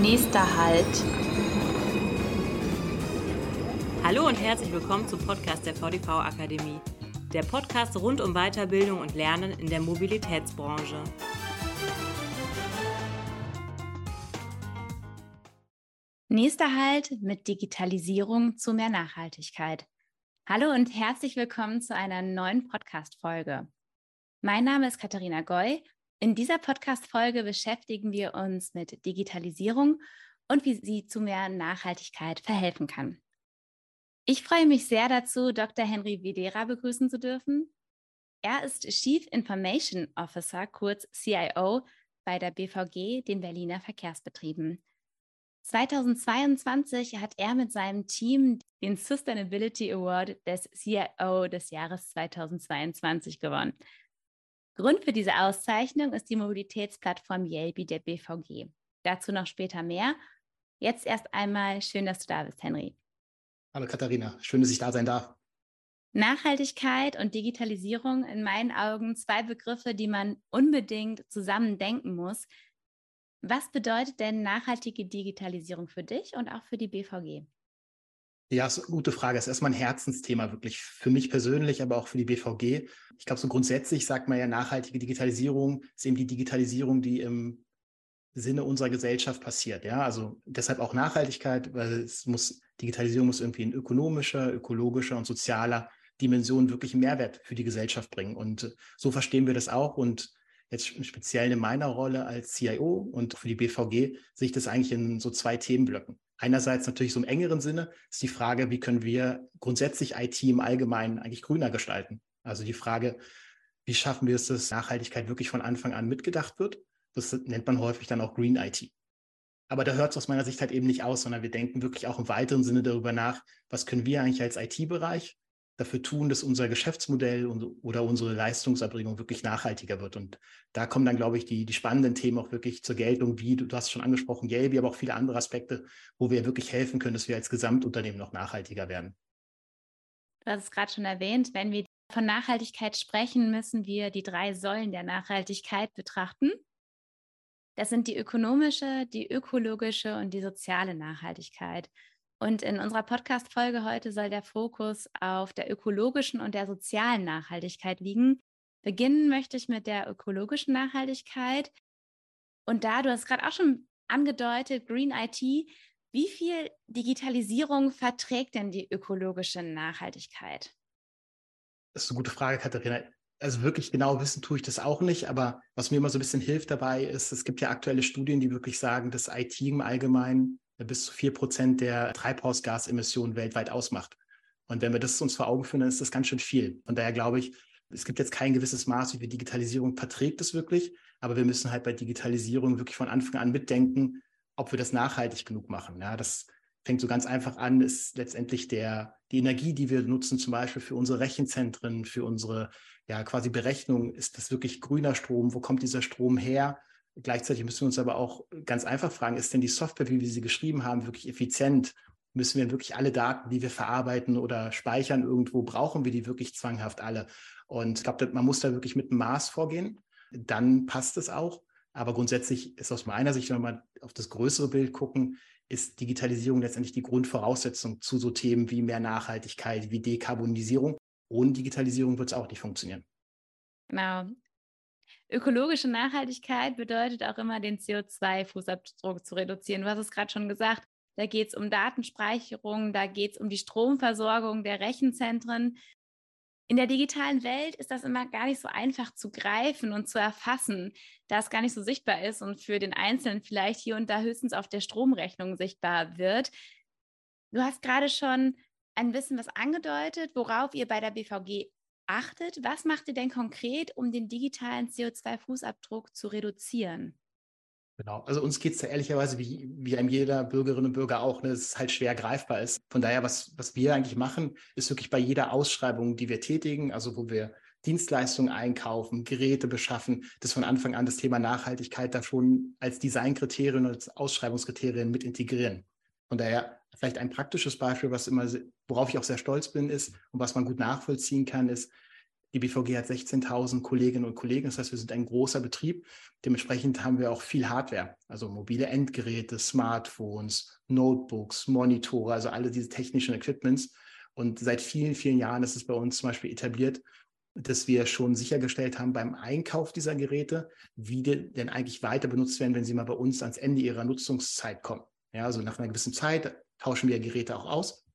Nächster Halt. Hallo und herzlich willkommen zum Podcast der VDV Akademie. Der Podcast rund um Weiterbildung und Lernen in der Mobilitätsbranche. Nächster Halt mit Digitalisierung zu mehr Nachhaltigkeit. Hallo und herzlich willkommen zu einer neuen Podcast-Folge. Mein Name ist Katharina Goy in dieser Podcast-Folge beschäftigen wir uns mit Digitalisierung und wie sie zu mehr Nachhaltigkeit verhelfen kann. Ich freue mich sehr dazu, Dr. Henry Videra begrüßen zu dürfen. Er ist Chief Information Officer, kurz CIO, bei der BVG, den Berliner Verkehrsbetrieben. 2022 hat er mit seinem Team den Sustainability Award des CIO des Jahres 2022 gewonnen. Grund für diese Auszeichnung ist die Mobilitätsplattform Yelby der BVG. Dazu noch später mehr. Jetzt erst einmal schön, dass du da bist, Henry. Hallo Katharina, schön, dass ich da sein darf. Nachhaltigkeit und Digitalisierung in meinen Augen zwei Begriffe, die man unbedingt zusammen denken muss. Was bedeutet denn nachhaltige Digitalisierung für dich und auch für die BVG? Ja, ist eine gute Frage. Das ist erstmal ein Herzensthema, wirklich für mich persönlich, aber auch für die BVG. Ich glaube, so grundsätzlich sagt man ja, nachhaltige Digitalisierung ist eben die Digitalisierung, die im Sinne unserer Gesellschaft passiert. Ja, also deshalb auch Nachhaltigkeit, weil es muss, Digitalisierung muss irgendwie in ökonomischer, ökologischer und sozialer Dimension wirklich Mehrwert für die Gesellschaft bringen. Und so verstehen wir das auch. Und jetzt speziell in meiner Rolle als CIO und für die BVG sehe ich das eigentlich in so zwei Themenblöcken. Einerseits natürlich so im engeren Sinne ist die Frage, wie können wir grundsätzlich IT im Allgemeinen eigentlich grüner gestalten? Also die Frage, wie schaffen wir es, dass Nachhaltigkeit wirklich von Anfang an mitgedacht wird? Das nennt man häufig dann auch Green IT. Aber da hört es aus meiner Sicht halt eben nicht aus, sondern wir denken wirklich auch im weiteren Sinne darüber nach, was können wir eigentlich als IT-Bereich dafür tun, dass unser Geschäftsmodell oder unsere Leistungserbringung wirklich nachhaltiger wird. Und da kommen dann, glaube ich, die, die spannenden Themen auch wirklich zur Geltung, wie du, du hast schon angesprochen, Yelby, aber auch viele andere Aspekte, wo wir wirklich helfen können, dass wir als Gesamtunternehmen noch nachhaltiger werden. Du hast es gerade schon erwähnt, wenn wir von Nachhaltigkeit sprechen, müssen wir die drei Säulen der Nachhaltigkeit betrachten. Das sind die ökonomische, die ökologische und die soziale Nachhaltigkeit. Und in unserer Podcast-Folge heute soll der Fokus auf der ökologischen und der sozialen Nachhaltigkeit liegen. Beginnen möchte ich mit der ökologischen Nachhaltigkeit. Und da, du hast gerade auch schon angedeutet, Green IT, wie viel Digitalisierung verträgt denn die ökologische Nachhaltigkeit? Das ist eine gute Frage, Katharina. Also wirklich genau wissen tue ich das auch nicht, aber was mir immer so ein bisschen hilft dabei ist, es gibt ja aktuelle Studien, die wirklich sagen, dass IT im Allgemeinen bis zu vier Prozent der Treibhausgasemissionen weltweit ausmacht. Und wenn wir das uns vor Augen führen, dann ist das ganz schön viel. Von daher glaube ich, es gibt jetzt kein gewisses Maß, wie viel Digitalisierung verträgt es wirklich, aber wir müssen halt bei Digitalisierung wirklich von Anfang an mitdenken, ob wir das nachhaltig genug machen. Ja, das fängt so ganz einfach an, ist letztendlich der, die Energie, die wir nutzen, zum Beispiel für unsere Rechenzentren, für unsere ja quasi Berechnung, ist das wirklich grüner Strom? Wo kommt dieser Strom her? Gleichzeitig müssen wir uns aber auch ganz einfach fragen, ist denn die Software, wie wir sie geschrieben haben, wirklich effizient? Müssen wir wirklich alle Daten, die wir verarbeiten oder speichern irgendwo, brauchen wir die wirklich zwanghaft alle? Und ich glaube, man muss da wirklich mit einem Maß vorgehen. Dann passt es auch. Aber grundsätzlich ist aus meiner Sicht, wenn wir mal auf das größere Bild gucken, ist Digitalisierung letztendlich die Grundvoraussetzung zu so Themen wie mehr Nachhaltigkeit, wie Dekarbonisierung. Ohne Digitalisierung wird es auch nicht funktionieren. Genau. Ökologische Nachhaltigkeit bedeutet auch immer, den CO2-Fußabdruck zu reduzieren. Du hast es gerade schon gesagt, da geht es um Datenspeicherung, da geht es um die Stromversorgung der Rechenzentren. In der digitalen Welt ist das immer gar nicht so einfach zu greifen und zu erfassen, da es gar nicht so sichtbar ist und für den Einzelnen vielleicht hier und da höchstens auf der Stromrechnung sichtbar wird. Du hast gerade schon ein bisschen was angedeutet, worauf ihr bei der BVG achtet. Was macht ihr denn konkret, um den digitalen CO2-Fußabdruck zu reduzieren? Genau, also uns geht es da ehrlicherweise wie, wie einem jeder Bürgerinnen und Bürger auch, ne, dass es halt schwer greifbar ist. Von daher, was, was wir eigentlich machen, ist wirklich bei jeder Ausschreibung, die wir tätigen, also wo wir Dienstleistungen einkaufen, Geräte beschaffen, das von Anfang an das Thema Nachhaltigkeit da schon als Designkriterien und als Ausschreibungskriterien mit integrieren. Von daher vielleicht ein praktisches Beispiel, was immer, worauf ich auch sehr stolz bin, ist und was man gut nachvollziehen kann, ist, Die BVG hat 16.000 Kolleginnen und Kollegen. Das heißt, wir sind ein großer Betrieb. Dementsprechend haben wir auch viel Hardware, also mobile Endgeräte, Smartphones, Notebooks, Monitore, also alle diese technischen Equipments. Und seit vielen, vielen Jahren ist es bei uns zum Beispiel etabliert, dass wir schon sichergestellt haben beim Einkauf dieser Geräte, wie die denn eigentlich weiter benutzt werden, wenn sie mal bei uns ans Ende ihrer Nutzungszeit kommen. Ja, also nach einer gewissen Zeit tauschen wir Geräte auch aus.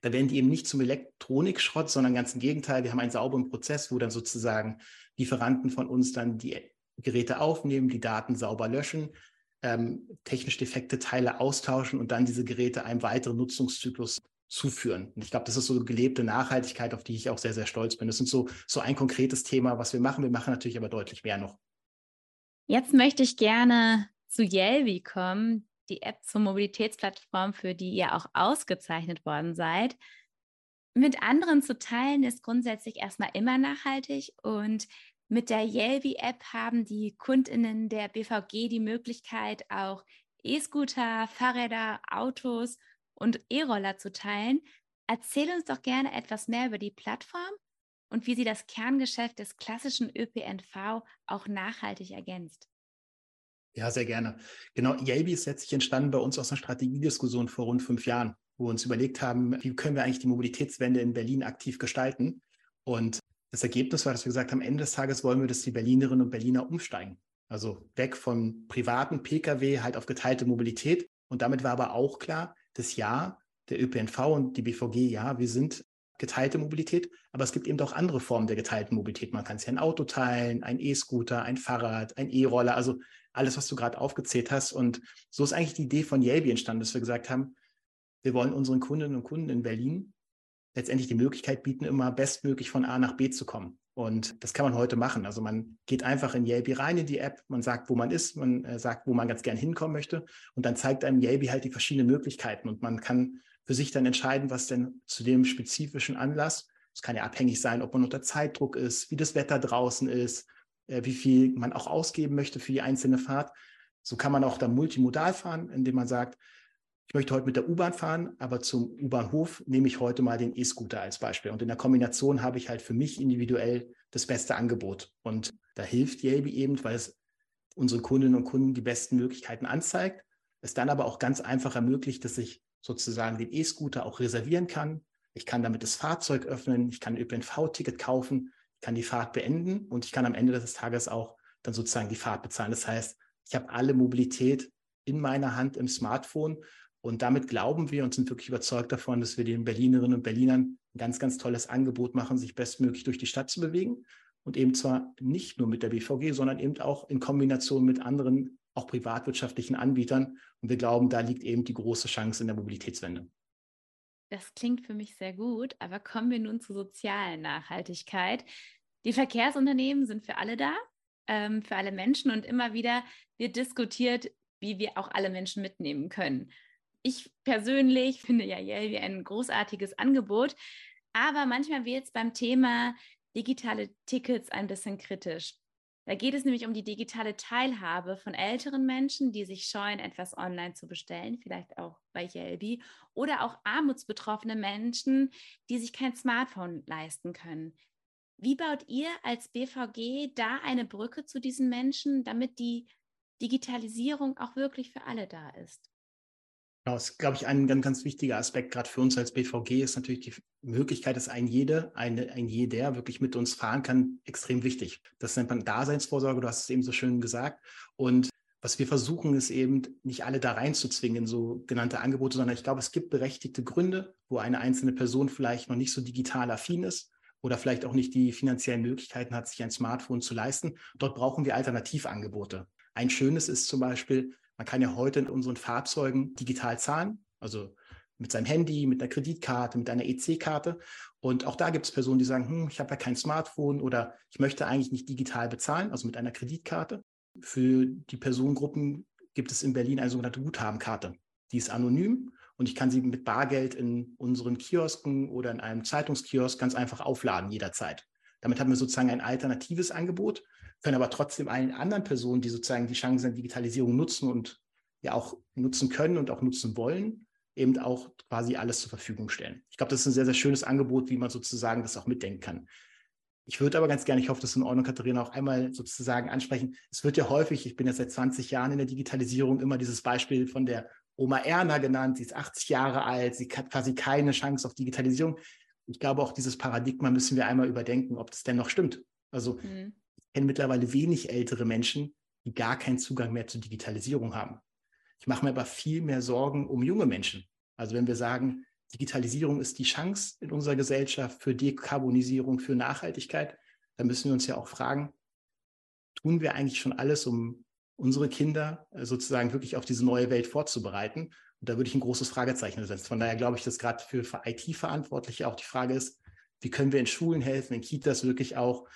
Da werden die eben nicht zum Elektronikschrott, sondern ganz im Gegenteil. Wir haben einen sauberen Prozess, wo dann sozusagen Lieferanten von uns dann die Geräte aufnehmen, die Daten sauber löschen, ähm, technisch defekte Teile austauschen und dann diese Geräte einem weiteren Nutzungszyklus zuführen. Und ich glaube, das ist so gelebte Nachhaltigkeit, auf die ich auch sehr, sehr stolz bin. Das ist so, so ein konkretes Thema, was wir machen. Wir machen natürlich aber deutlich mehr noch. Jetzt möchte ich gerne zu Yelvi kommen, die App zur Mobilitätsplattform, für die ihr auch ausgezeichnet worden seid. Mit anderen zu teilen ist grundsätzlich erstmal immer nachhaltig und mit der Yelvi-App haben die KundInnen der BVG die Möglichkeit, auch E-Scooter, Fahrräder, Autos und E-Roller zu teilen. Erzähl uns doch gerne etwas mehr über die Plattform und wie sie das Kerngeschäft des klassischen ÖPNV auch nachhaltig ergänzt. Ja, sehr gerne. Genau, Yelby ist letztlich entstanden bei uns aus einer Strategiediskussion vor rund fünf Jahren, wo wir uns überlegt haben, wie können wir eigentlich die Mobilitätswende in Berlin aktiv gestalten. Und das Ergebnis war, dass wir gesagt haben, am Ende des Tages wollen wir, dass die Berlinerinnen und Berliner umsteigen. Also weg vom privaten Pkw halt auf geteilte Mobilität. Und damit war aber auch klar, dass ja, der ÖPNV und die BVG, ja, wir sind geteilte Mobilität, aber es gibt eben auch andere Formen der geteilten Mobilität. Man kann sich ein Auto teilen, ein E-Scooter, ein Fahrrad, ein E-Roller. Also alles, was du gerade aufgezählt hast. Und so ist eigentlich die Idee von Yelby entstanden, dass wir gesagt haben, wir wollen unseren Kundinnen und Kunden in Berlin letztendlich die Möglichkeit bieten, immer bestmöglich von A nach B zu kommen. Und das kann man heute machen. Also man geht einfach in Yelby rein in die App, man sagt, wo man ist, man äh, sagt, wo man ganz gern hinkommen möchte. Und dann zeigt einem Yelby halt die verschiedenen Möglichkeiten. Und man kann für sich dann entscheiden, was denn zu dem spezifischen Anlass, es kann ja abhängig sein, ob man unter Zeitdruck ist, wie das Wetter draußen ist, äh, wie viel man auch ausgeben möchte für die einzelne Fahrt. So kann man auch dann multimodal fahren, indem man sagt, ich möchte heute mit der U-Bahn fahren, aber zum U-Bahnhof nehme ich heute mal den E-Scooter als Beispiel. Und in der Kombination habe ich halt für mich individuell das beste Angebot. Und da hilft Yelby eben, weil es unseren Kundinnen und Kunden die besten Möglichkeiten anzeigt, es dann aber auch ganz einfach ermöglicht, dass ich sozusagen den E-Scooter auch reservieren kann. Ich kann damit das Fahrzeug öffnen, ich kann ein ÖPNV-Ticket kaufen kann die Fahrt beenden und ich kann am Ende des Tages auch dann sozusagen die Fahrt bezahlen. Das heißt, ich habe alle Mobilität in meiner Hand im Smartphone und damit glauben wir und sind wirklich überzeugt davon, dass wir den Berlinerinnen und Berlinern ein ganz, ganz tolles Angebot machen, sich bestmöglich durch die Stadt zu bewegen und eben zwar nicht nur mit der BVG, sondern eben auch in Kombination mit anderen, auch privatwirtschaftlichen Anbietern. Und wir glauben, da liegt eben die große Chance in der Mobilitätswende. Das klingt für mich sehr gut, aber kommen wir nun zur sozialen Nachhaltigkeit. Die Verkehrsunternehmen sind für alle da, ähm, für alle Menschen und immer wieder wird diskutiert, wie wir auch alle Menschen mitnehmen können. Ich persönlich finde ja Yelvi ein großartiges Angebot, aber manchmal wird es beim Thema digitale Tickets ein bisschen kritisch. Da geht es nämlich um die digitale Teilhabe von älteren Menschen, die sich scheuen, etwas online zu bestellen, vielleicht auch bei Yelby, oder auch armutsbetroffene Menschen, die sich kein Smartphone leisten können. Wie baut ihr als BVG da eine Brücke zu diesen Menschen, damit die Digitalisierung auch wirklich für alle da ist? Genau, das ist, glaube ich, ein ganz, ganz wichtiger Aspekt, gerade für uns als BVG, ist natürlich die Möglichkeit, dass ein jeder, eine, ein jeder wirklich mit uns fahren kann, extrem wichtig. Das nennt man Daseinsvorsorge, du hast es eben so schön gesagt. Und was wir versuchen, ist eben nicht alle da reinzuzwingen, so genannte Angebote, sondern ich glaube, es gibt berechtigte Gründe, wo eine einzelne Person vielleicht noch nicht so digital affin ist oder vielleicht auch nicht die finanziellen Möglichkeiten hat, sich ein Smartphone zu leisten. Dort brauchen wir Alternativangebote. Ein schönes ist zum Beispiel, man kann ja heute in unseren Fahrzeugen digital zahlen, also mit seinem Handy, mit einer Kreditkarte, mit einer EC-Karte. Und auch da gibt es Personen, die sagen, hm, ich habe ja kein Smartphone oder ich möchte eigentlich nicht digital bezahlen, also mit einer Kreditkarte. Für die Personengruppen gibt es in Berlin eine sogenannte Guthabenkarte. Die ist anonym und ich kann sie mit Bargeld in unseren Kiosken oder in einem Zeitungskiosk ganz einfach aufladen jederzeit. Damit haben wir sozusagen ein alternatives Angebot, können aber trotzdem allen anderen Personen, die sozusagen die Chancen der Digitalisierung nutzen und ja auch nutzen können und auch nutzen wollen, eben auch quasi alles zur Verfügung stellen. Ich glaube, das ist ein sehr, sehr schönes Angebot, wie man sozusagen das auch mitdenken kann. Ich würde aber ganz gerne, ich hoffe, das ist in Ordnung, Katharina, auch einmal sozusagen ansprechen. Es wird ja häufig, ich bin jetzt seit 20 Jahren in der Digitalisierung, immer dieses Beispiel von der Oma Erna genannt. Sie ist 80 Jahre alt, sie hat quasi keine Chance auf Digitalisierung. Ich glaube, auch dieses Paradigma müssen wir einmal überdenken, ob das denn noch stimmt. Also mhm. ich kenne mittlerweile wenig ältere Menschen, die gar keinen Zugang mehr zur Digitalisierung haben. Ich mache mir aber viel mehr Sorgen um junge Menschen. Also wenn wir sagen, Digitalisierung ist die Chance in unserer Gesellschaft für Dekarbonisierung, für Nachhaltigkeit. Da müssen wir uns ja auch fragen, tun wir eigentlich schon alles, um unsere Kinder äh, sozusagen wirklich auf diese neue Welt vorzubereiten? Und da würde ich ein großes Fragezeichen setzen. Von daher glaube ich, dass gerade für, für IT-Verantwortliche auch die Frage ist, wie können wir in Schulen helfen, in Kitas wirklich auch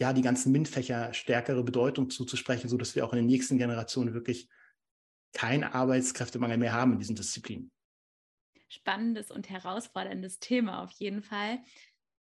ja, die ganzen MINT-Fächer stärkere Bedeutung zuzusprechen, sodass wir auch in den nächsten Generationen wirklich keinen Arbeitskräftemangel mehr haben in diesen Disziplinen spannendes und herausforderndes Thema auf jeden Fall.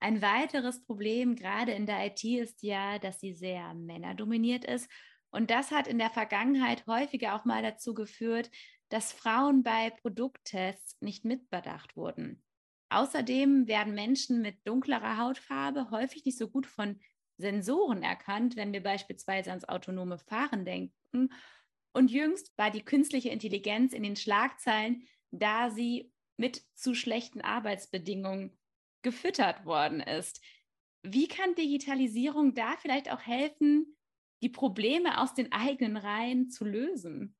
Ein weiteres Problem gerade in der IT ist ja, dass sie sehr männerdominiert ist. Und das hat in der Vergangenheit häufiger auch mal dazu geführt, dass Frauen bei Produkttests nicht mitbedacht wurden. Außerdem werden Menschen mit dunklerer Hautfarbe häufig nicht so gut von Sensoren erkannt, wenn wir beispielsweise ans autonome Fahren denken. Und jüngst war die künstliche Intelligenz in den Schlagzeilen, da sie mit zu schlechten Arbeitsbedingungen gefüttert worden ist. Wie kann Digitalisierung da vielleicht auch helfen, die Probleme aus den eigenen Reihen zu lösen?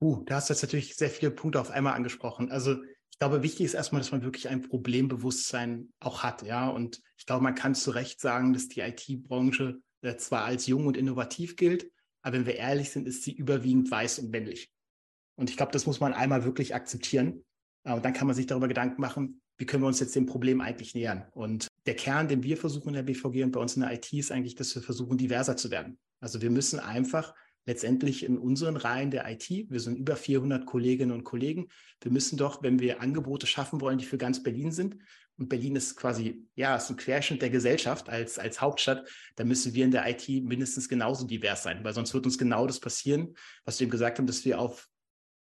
Uh, da hast du jetzt natürlich sehr viele Punkte auf einmal angesprochen. Also ich glaube, wichtig ist erstmal, dass man wirklich ein Problembewusstsein auch hat, ja. Und ich glaube, man kann zu Recht sagen, dass die IT-Branche äh, zwar als jung und innovativ gilt, aber wenn wir ehrlich sind, ist sie überwiegend weiß und männlich. Und ich glaube, das muss man einmal wirklich akzeptieren. Äh, und dann kann man sich darüber Gedanken machen, wie können wir uns jetzt dem Problem eigentlich nähern. Und der Kern, den wir versuchen in der BVG und bei uns in der IT, ist eigentlich, dass wir versuchen, diverser zu werden. Also wir müssen einfach letztendlich in unseren Reihen der IT, wir sind über 400 Kolleginnen und Kollegen, wir müssen doch, wenn wir Angebote schaffen wollen, die für ganz Berlin sind, und Berlin ist quasi, ja, ist ein Querschnitt der Gesellschaft als, als Hauptstadt, dann müssen wir in der IT mindestens genauso divers sein, weil sonst wird uns genau das passieren, was wir eben gesagt haben, dass wir auf,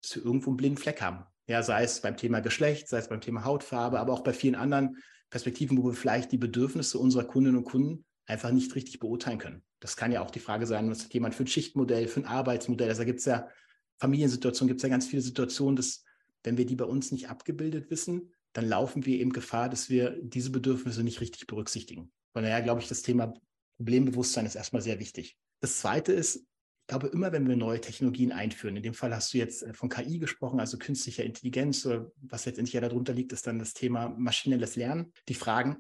dass wir irgendwo einen blinden Fleck haben. Ja, sei es beim Thema Geschlecht, sei es beim Thema Hautfarbe, aber auch bei vielen anderen Perspektiven, wo wir vielleicht die Bedürfnisse unserer Kundinnen und Kunden einfach nicht richtig beurteilen können. Das kann ja auch die Frage sein, was hat jemand für ein Schichtmodell, für ein Arbeitsmodell. Also da gibt es ja Familiensituationen, gibt es ja ganz viele Situationen, dass wenn wir die bei uns nicht abgebildet wissen, dann laufen wir eben Gefahr, dass wir diese Bedürfnisse nicht richtig berücksichtigen. Von daher glaube ich, das Thema Problembewusstsein ist erstmal sehr wichtig. Das Zweite ist, ich glaube, immer wenn wir neue Technologien einführen, in dem Fall hast du jetzt äh, von KI gesprochen, also künstlicher Intelligenz, oder was letztendlich ja darunter liegt, ist dann das Thema maschinelles Lernen, die Fragen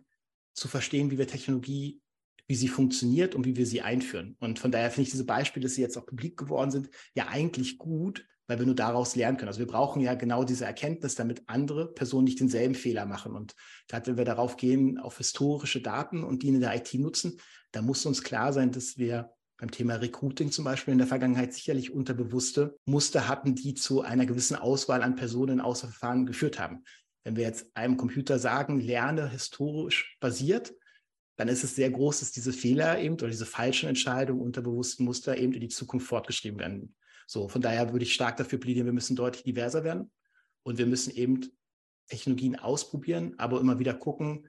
zu verstehen, wie wir Technologie, wie sie funktioniert und wie wir sie einführen. Und von daher finde ich diese Beispiele, dass sie jetzt auch publik geworden sind, ja eigentlich gut, weil wir nur daraus lernen können. Also wir brauchen ja genau diese Erkenntnis, damit andere Personen nicht denselben Fehler machen. Und gerade wenn wir darauf gehen, auf historische Daten und die in der IT nutzen, da muss uns klar sein, dass wir beim Thema Recruiting zum Beispiel in der Vergangenheit sicherlich unterbewusste Muster hatten, die zu einer gewissen Auswahl an Personen außer Verfahren geführt haben. Wenn wir jetzt einem Computer sagen, lerne historisch basiert, dann ist es sehr groß, dass diese Fehler eben oder diese falschen Entscheidungen unterbewussten Muster eben in die Zukunft fortgeschrieben werden. So, von daher würde ich stark dafür plädieren, wir müssen deutlich diverser werden und wir müssen eben Technologien ausprobieren, aber immer wieder gucken,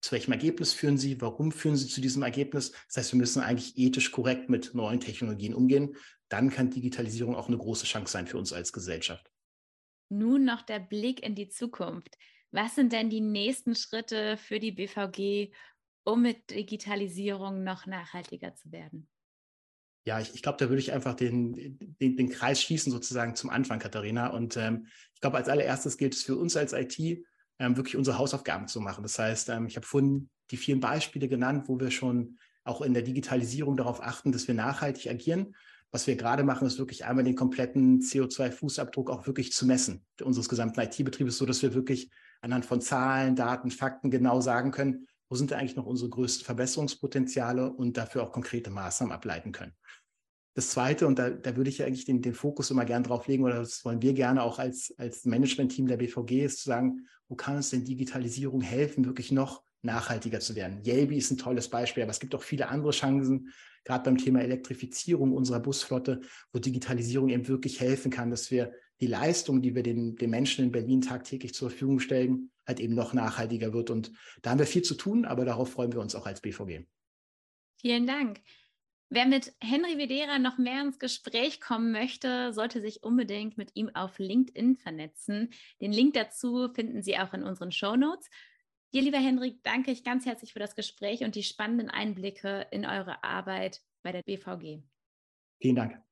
zu welchem Ergebnis führen sie, warum führen sie zu diesem Ergebnis. Das heißt, wir müssen eigentlich ethisch korrekt mit neuen Technologien umgehen. Dann kann Digitalisierung auch eine große Chance sein für uns als Gesellschaft. Nun noch der Blick in die Zukunft. Was sind denn die nächsten Schritte für die BVG, um mit Digitalisierung noch nachhaltiger zu werden? Ja, ich, ich glaube, da würde ich einfach den, den, den, Kreis schließen sozusagen zum Anfang, Katharina. Und ähm, ich glaube, als allererstes gilt es für uns als IT, ähm, wirklich unsere Hausaufgaben zu machen. Das heißt, ähm, ich habe vorhin die vielen Beispiele genannt, wo wir schon auch in der Digitalisierung darauf achten, dass wir nachhaltig agieren. Was wir gerade machen, ist wirklich einmal den kompletten CO2-Fußabdruck auch wirklich zu messen unseres gesamten IT-Betriebes, so dass wir wirklich anhand von Zahlen, Daten, Fakten genau sagen können, wo sind eigentlich noch unsere größten Verbesserungspotenziale und dafür auch konkrete Maßnahmen ableiten können. Das Zweite, und da, da würde ich eigentlich den, den Fokus immer gern drauf legen, oder das wollen wir gerne auch als, als Management-Team der BVG, ist zu sagen, wo kann uns denn Digitalisierung helfen, wirklich noch nachhaltiger zu werden? Yelby ist ein tolles Beispiel, aber es gibt auch viele andere Chancen, gerade beim Thema Elektrifizierung unserer Busflotte, wo Digitalisierung eben wirklich helfen kann, dass wir die Leistung, die wir den, den Menschen in Berlin tagtäglich zur Verfügung stellen, halt eben noch nachhaltiger wird. Und da haben wir viel zu tun, aber darauf freuen wir uns auch als BVG. Vielen Dank. Wer mit Henry Vedera noch mehr ins Gespräch kommen möchte, sollte sich unbedingt mit ihm auf LinkedIn vernetzen. Den Link dazu finden Sie auch in unseren Show Notes. Dir, lieber Henry, danke ich ganz herzlich für das Gespräch und die spannenden Einblicke in eure Arbeit bei der BVG. Vielen Dank.